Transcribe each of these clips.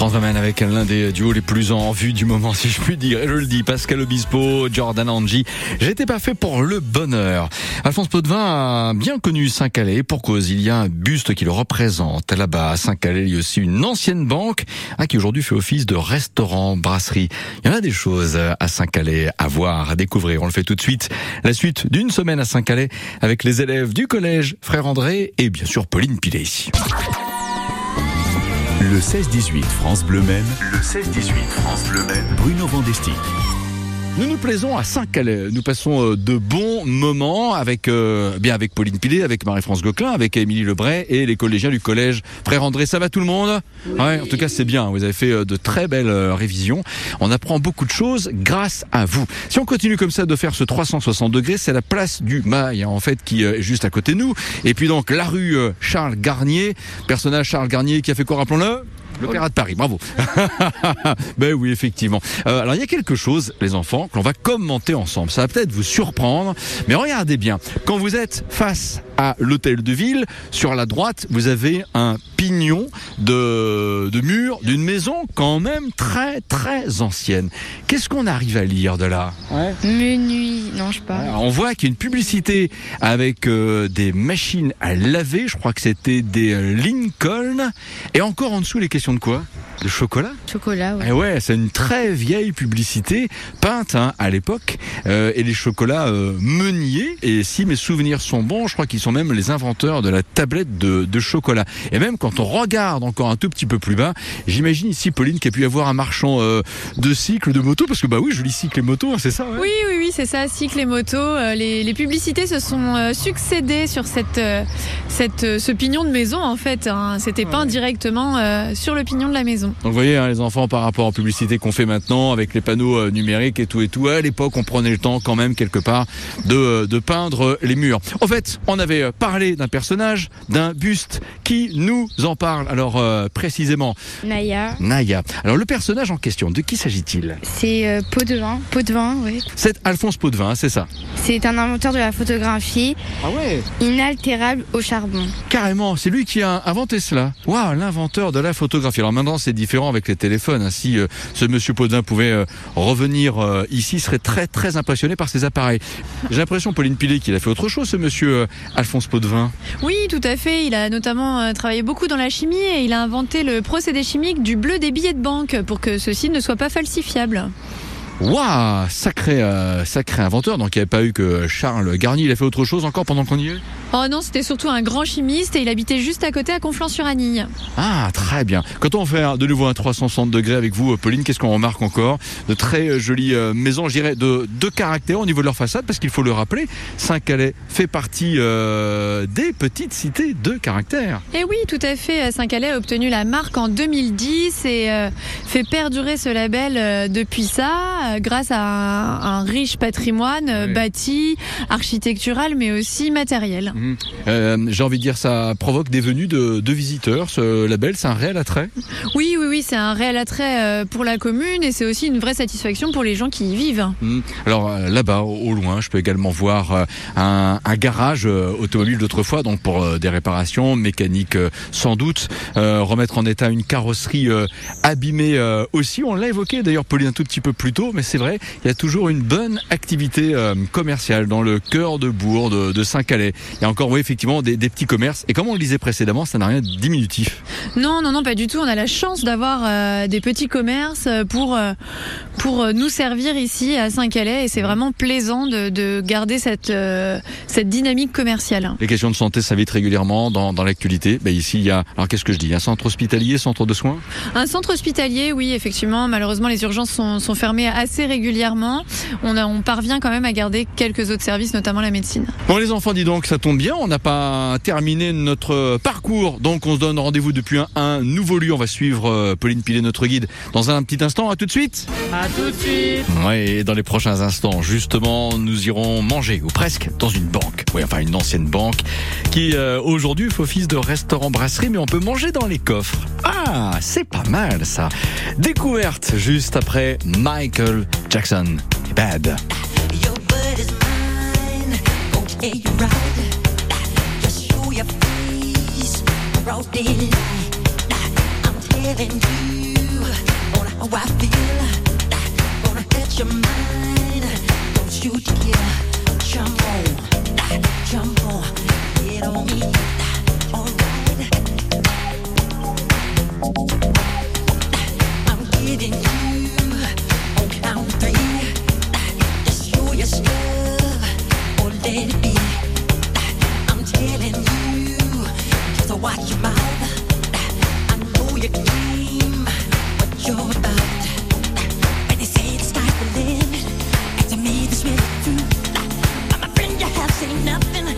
France Romaine avec l'un des duos les plus en vue du moment, si je puis dire. Je le dis, Pascal Obispo, Jordan Angie. J'étais pas fait pour le bonheur. Alphonse Potvin a bien connu Saint-Calais. Pour cause, il y a un buste qui le représente. Là-bas, à Saint-Calais, il y a aussi une ancienne banque hein, qui aujourd'hui fait office de restaurant, brasserie. Il y en a des choses à Saint-Calais à voir, à découvrir. On le fait tout de suite. La suite d'une semaine à Saint-Calais avec les élèves du collège Frère André et bien sûr Pauline Pilet. Le 16-18 France Bleu Maine. Le 16-18 France Bleu Maine. Bruno Vandestick. Nous nous plaisons à Saint-Calais. Nous passons euh, de bons moments avec euh, bien avec Pauline Pilet, avec Marie-France Gauquelin, avec Émilie Lebray et les collégiens du collège Frère André. Ça va tout le monde? Ouais, en tout cas c'est bien. Vous avez fait euh, de très belles euh, révisions. On apprend beaucoup de choses grâce à vous. Si on continue comme ça de faire ce 360 degrés, c'est la place du Mail en fait qui est juste à côté de nous. Et puis donc la rue Charles Garnier, personnage Charles Garnier qui a fait quoi? Rappelons-le L'Opéra de Paris, bravo. ben oui, effectivement. Euh, alors il y a quelque chose, les enfants, que l'on va commenter ensemble. Ça va peut-être vous surprendre, mais regardez bien. Quand vous êtes face à l'hôtel de ville, sur la droite, vous avez un pignon de, de mur d'une maison quand même très très ancienne. Qu'est-ce qu'on arrive à lire de là? Menuit, non, je alors, on voit qu'il y a une publicité avec euh, des machines à laver. Je crois que c'était des Lincoln. Et encore en dessous, les questions de quoi? De chocolat? Chocolat, ouais. Eh ouais, c'est une très vieille publicité peinte hein, à l'époque. Euh, et les chocolats euh, Meunier. Et si mes souvenirs sont bons, je crois qu'ils sont même les inventeurs de la tablette de, de chocolat. Et même quand on regarde encore un tout petit peu plus bas, j'imagine ici Pauline qui a pu avoir un marchand euh, de cycles, de motos, parce que bah oui, je lis cycle et moto, hein, c'est ça. ouais Oui, oui, oui, c'est ça, cycle et moto. Euh, les, les publicités se sont euh, succédées sur cette, cette, ce pignon de maison, en fait. hein. C'était peint directement sur le pignon de la maison. Donc vous voyez hein, les enfants par rapport aux publicités qu'on fait maintenant avec les panneaux numériques et tout et tout. À l'époque, on prenait le temps quand même quelque part de, de peindre les murs. En fait, on avait euh, parlé d'un personnage, d'un buste qui nous en parle. Alors euh, précisément, Naya, Naya. Alors le personnage en question, de qui s'agit-il? C'est euh, pot de vin. Pot de vin, oui. C'est Alphonse Potvin, c'est ça C'est un inventeur de la photographie Ah ouais? Inaltérable au charbon. Carrément, c'est lui qui a inventé cela. Waouh, l'inventeur de la photographie. Alors maintenant, c'est différent avec les téléphones. hein. Si euh, ce monsieur Podin pouvait revenir ici, il serait très très impressionné par ces appareils. J'ai l'impression, Pauline Pilet, qu'il a fait autre chose, ce monsieur Alphonse Potvin. Oui, tout à fait. Il a notamment euh, travaillé beaucoup dans la chimie et il a inventé le procédé chimique du bleu des billets de banque pour que ceux-ci ne soient pas falsifiables. Waouh, sacré euh, sacré inventeur. Donc il n'y avait pas eu que Charles Garnier. Il a fait autre chose encore pendant qu'on y est? Oh non, c'était surtout un grand chimiste et il habitait juste à côté à Conflans-sur-Anille. Ah, très bien. Quand on fait de nouveau un 360 degrés avec vous, Pauline, qu'est-ce qu'on remarque encore De très euh, jolies euh, maisons, je dirais, de, de caractère au niveau de leur façade, parce qu'il faut le rappeler, Saint-Calais fait partie euh, des petites cités de caractère. Et oui, tout à fait. Saint-Calais a obtenu la marque en 2010 et euh, fait perdurer ce label euh, depuis ça, grâce à un, un riche patrimoine Oui. bâti, architectural, mais aussi matériel. Mhm. Euh, J'ai envie de dire, ça provoque des venues de, de visiteurs. Ce label, c'est un réel attrait? Oui, oui, oui, c'est un réel attrait euh, pour la commune et c'est aussi une vraie satisfaction pour les gens qui y vivent. Mhm. Alors euh, là-bas, au, loin, je peux également voir un, un garage automobile d'autrefois, donc pour des réparations mécaniques sans doute, euh, remettre en état une carrosserie abîmée aussi. On l'a évoqué d'ailleurs, Pauline, un tout petit peu plus tôt, mais c'est vrai, il y a toujours une bonne activité commerciale dans le cœur de bourg de, de Saint-Calais. Il y a a encore, oui, effectivement, des, des petits commerces. Et comme on le disait précédemment, ça n'a rien de diminutif. Non, non, non, pas du tout. On a la chance d'avoir euh, des petits commerces euh, pour, euh, pour nous servir ici à Saint-Calais et c'est vraiment plaisant de, de garder cette, euh, cette dynamique commerciale. Les questions de santé s'invitent régulièrement dans, dans l'actualité. Ben, ici, il y a, alors qu'est-ce que je dis? Un centre hospitalier, centre de soins? Un centre hospitalier, oui, effectivement. Malheureusement, les urgences sont, sont fermées assez régulièrement. On, a, on parvient quand même à garder quelques autres services, notamment la médecine. Bon, les enfants, dis donc, ça tombe bien. On n'a pas terminé notre parcours. Donc, on se donne rendez-vous depuis un, un nouveau lieu. On va suivre euh, Pauline Pilet, notre guide, dans un petit instant. À tout de suite. À tout de suite. Ouais, et dans les prochains instants, justement, nous irons manger, ou presque, dans une banque. Oui, enfin, une ancienne banque qui, euh, aujourd'hui, fait office de restaurant-brasserie, mais on peut manger dans les coffres. Ah, c'est pas mal, ça. Découverte juste après Michael Jackson. Bad. Your word is mine. Okay, you're right. Daylight. I'm telling you on how I feel. Gonna hurt your mind. Don't you dare jump on. Jump on. Get on me. Alright. Oh, ain't nothing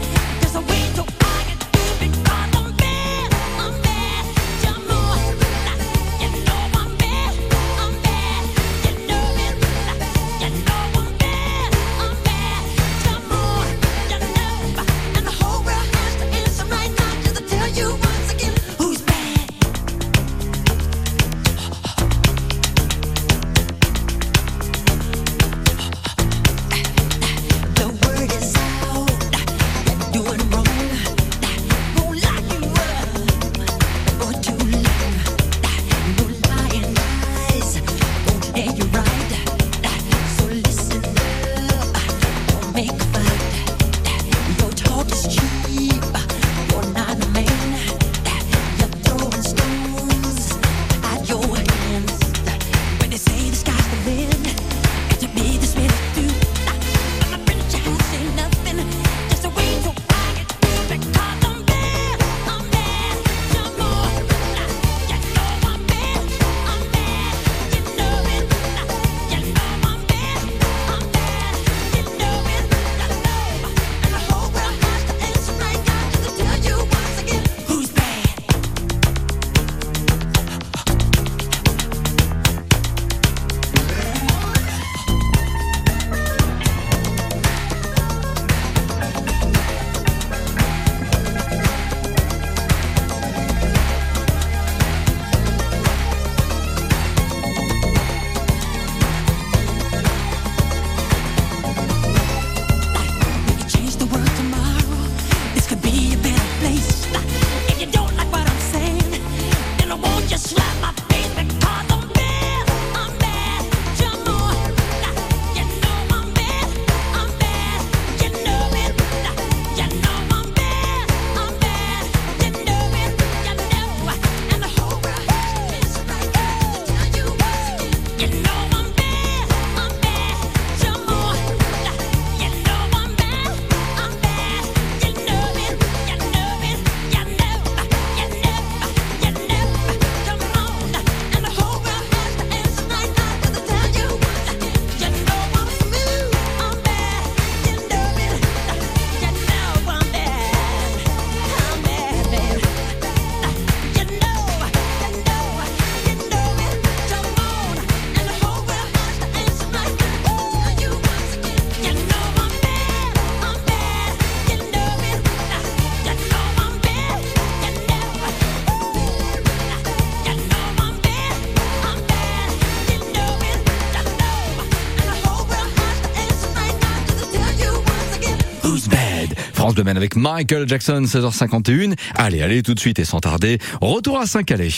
Bleu Men avec Michael Jackson, 16h51. Allez, allez, tout de suite et sans tarder, retour à Saint-Calais.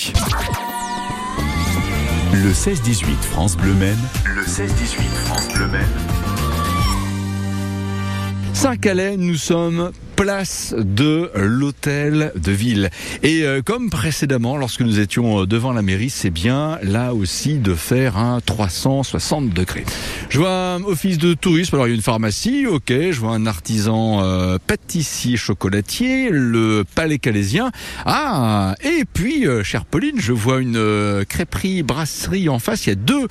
Le 16-18 France Bleu Men. Le 16-18 France Bleu Men. Saint-Calais, nous sommes place de l'hôtel de ville. Et euh, comme précédemment, lorsque nous étions euh, devant la mairie, c'est bien là aussi de faire un 360 degrés. Je vois un office de tourisme, alors il y a une pharmacie, ok, je vois un artisan euh, pâtissier chocolatier, le palais calésien. Ah, et puis, chère Pauline, je vois une euh, crêperie, brasserie en face. Il y a deux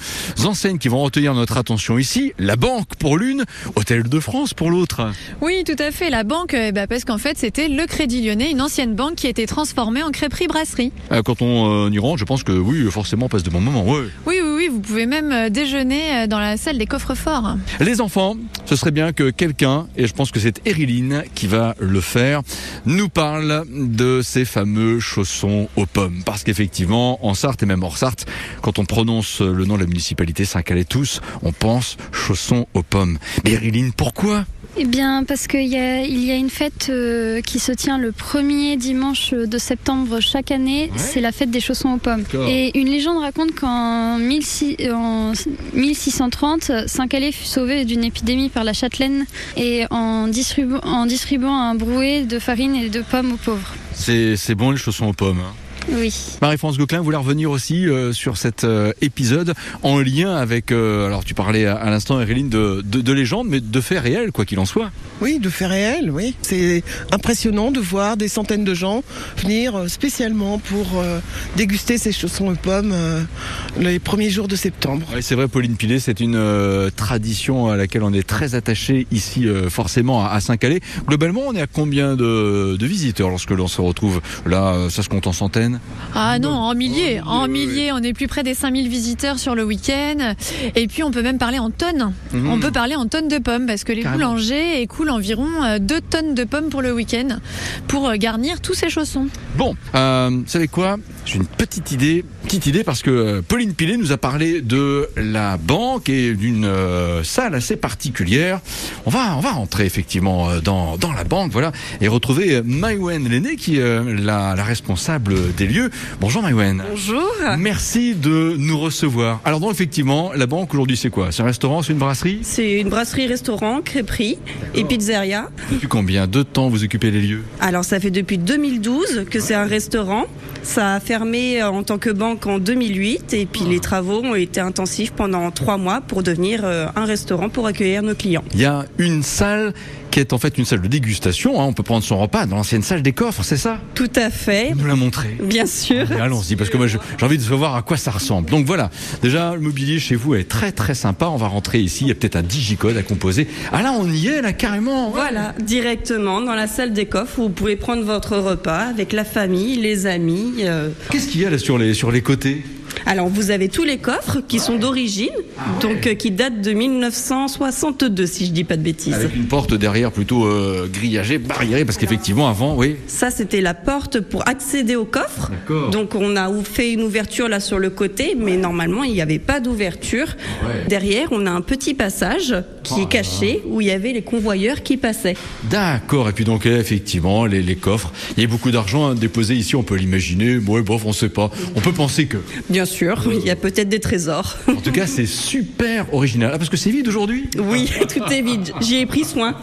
enseignes qui vont retenir notre attention ici. La banque pour l'une, Hôtel de France pour l'autre. Oui, tout à fait. La banque, ben, parce qu'en fait, c'était le Crédit Lyonnais, une ancienne banque qui a été transformée en crêperie-brasserie. Euh, Quand on euh, y rentre, je pense que oui, forcément, on passe de bons moments. Ouais. Oui, oui, oui, vous pouvez même euh, déjeuner dans la salle des coffres-forts. Les enfants, ce serait bien que quelqu'un, et je pense que c'est Eriline qui va le faire, nous parle de ces fameux chaussons aux pommes. Parce qu'effectivement, en Sarthe et même hors Sarthe, quand on prononce le nom de la municipalité Saint-Calais tous, on pense chaussons aux pommes. Mais Eriline, pourquoi? Eh bien, parce qu'il y a, il y a une fête euh, qui se tient le premier dimanche de septembre chaque année. C'est la fête des chaussons aux pommes. D'accord. Et une légende raconte qu'en 1600 en 1630, Saint-Calais fut sauvé d'une épidémie par la châtelaine et en, distribu- en distribuant un brouet de farine et de pommes aux pauvres. C'est c'est bon les chaussons aux pommes. hein. Oui. Marie-France Gauquelin voulait revenir aussi euh, sur cet euh, épisode en lien avec, euh, alors tu parlais à, à l'instant, Eriline, de, de, de légende, mais de faits réels, quoi qu'il en soit. Oui, de faits réels, oui. C'est impressionnant de voir des centaines de gens venir spécialement pour euh, déguster ces chaussons aux pommes euh, les premiers jours de septembre. Oui, c'est vrai, Pauline Pilet, c'est une euh, tradition à laquelle on est très attaché ici, euh, forcément, à, à Saint-Calais. Globalement, on est à combien de, de visiteurs lorsque l'on se retrouve là Ça se compte en centaines Ah non, en milliers, Oh, en milliers. On est plus près des 5000 visiteurs sur le week-end. Et puis, on peut même parler en tonnes. Mhm. On peut parler en tonnes de pommes parce que les Carrément. boulangers écoulent environ 2 tonnes de pommes pour le week-end pour euh, garnir tous ces chaussons. Bon, euh, vous savez quoi? J'ai une petite idée, petite idée parce que euh, Pauline Pilet nous a parlé de la banque et d'une euh, salle assez particulière. On va, on va rentrer effectivement euh, dans, dans la banque, voilà, et retrouver Maïwen Lenné qui est euh, la, la responsable des lieux. Bonjour Maïwen. Bonjour. Merci de nous recevoir. Alors donc effectivement, la banque aujourd'hui c'est quoi? C'est un restaurant, c'est une brasserie? C'est une brasserie-restaurant, crêperie et pizzeria. Depuis combien de temps vous occupez les lieux? Alors ça fait depuis 2012 que c'est un restaurant. Ça a fermé euh, en tant que banque en 2008 et puis les travaux ont été intensifs pendant trois mois pour devenir euh, un restaurant pour accueillir nos clients. Il y a une salle qui est en fait une salle de dégustation. hein. On peut prendre son repas dans l'ancienne salle des coffres, c'est ça? Tout à fait, Vous nous la montrez. bien sûr. Mais Allons-y, parce que moi j'ai envie de savoir à quoi ça ressemble. Donc voilà, déjà le mobilier chez vous est très très sympa. On va rentrer ici, il y a peut-être un digicode à composer. Ah là, on y est là carrément. ouais. Voilà, directement dans la salle des coffres où vous pouvez prendre votre repas avec la famille, les amis. euh. Qu'est-ce qu'il y a là sur les sur les côtés? Alors vous avez tous les coffres qui sont d'origine, donc euh, qui datent de 1962 si je dis pas de bêtises. Avec une porte derrière plutôt euh, grillagée, barriérée, parce qu'effectivement avant, oui. Ça, c'était la porte pour accéder au coffre. D'accord. Donc, on a ou- fait une ouverture là sur le côté, mais normalement, il n'y avait pas d'ouverture. Ouais. Derrière, on a un petit passage qui est caché où il y avait les convoyeurs qui passaient. D'accord. Et puis donc euh, effectivement les, les coffres. Il y a beaucoup d'argent hein, déposé ici. On peut l'imaginer. Ouais, bof, on sait pas. On peut penser que. Bien sûr, il y a peut-être des trésors. En tout cas, c'est super original. Ah, parce que c'est vide aujourd'hui. Oui, tout est vide. J'y ai pris soin.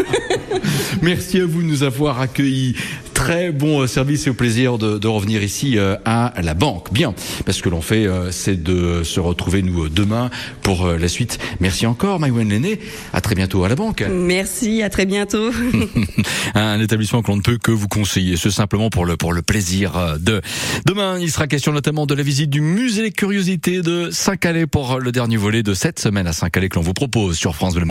Merci à vous de nous avoir accueillis. Très bon euh, service et au plaisir de, de revenir ici euh, à la banque. Bien, parce que l'on fait, euh, c'est de se retrouver nous demain pour la suite. Merci encore, Maïwen Lenné. À très bientôt à la banque. Merci, à très bientôt. Un établissement que l'on ne peut que vous conseiller, ce simplement pour le pour le plaisir de. Demain, il sera question notamment de la visite du musée des curiosités de Saint-Calais pour le dernier volet de cette semaine à Saint-Calais que l'on vous propose sur France Bleu.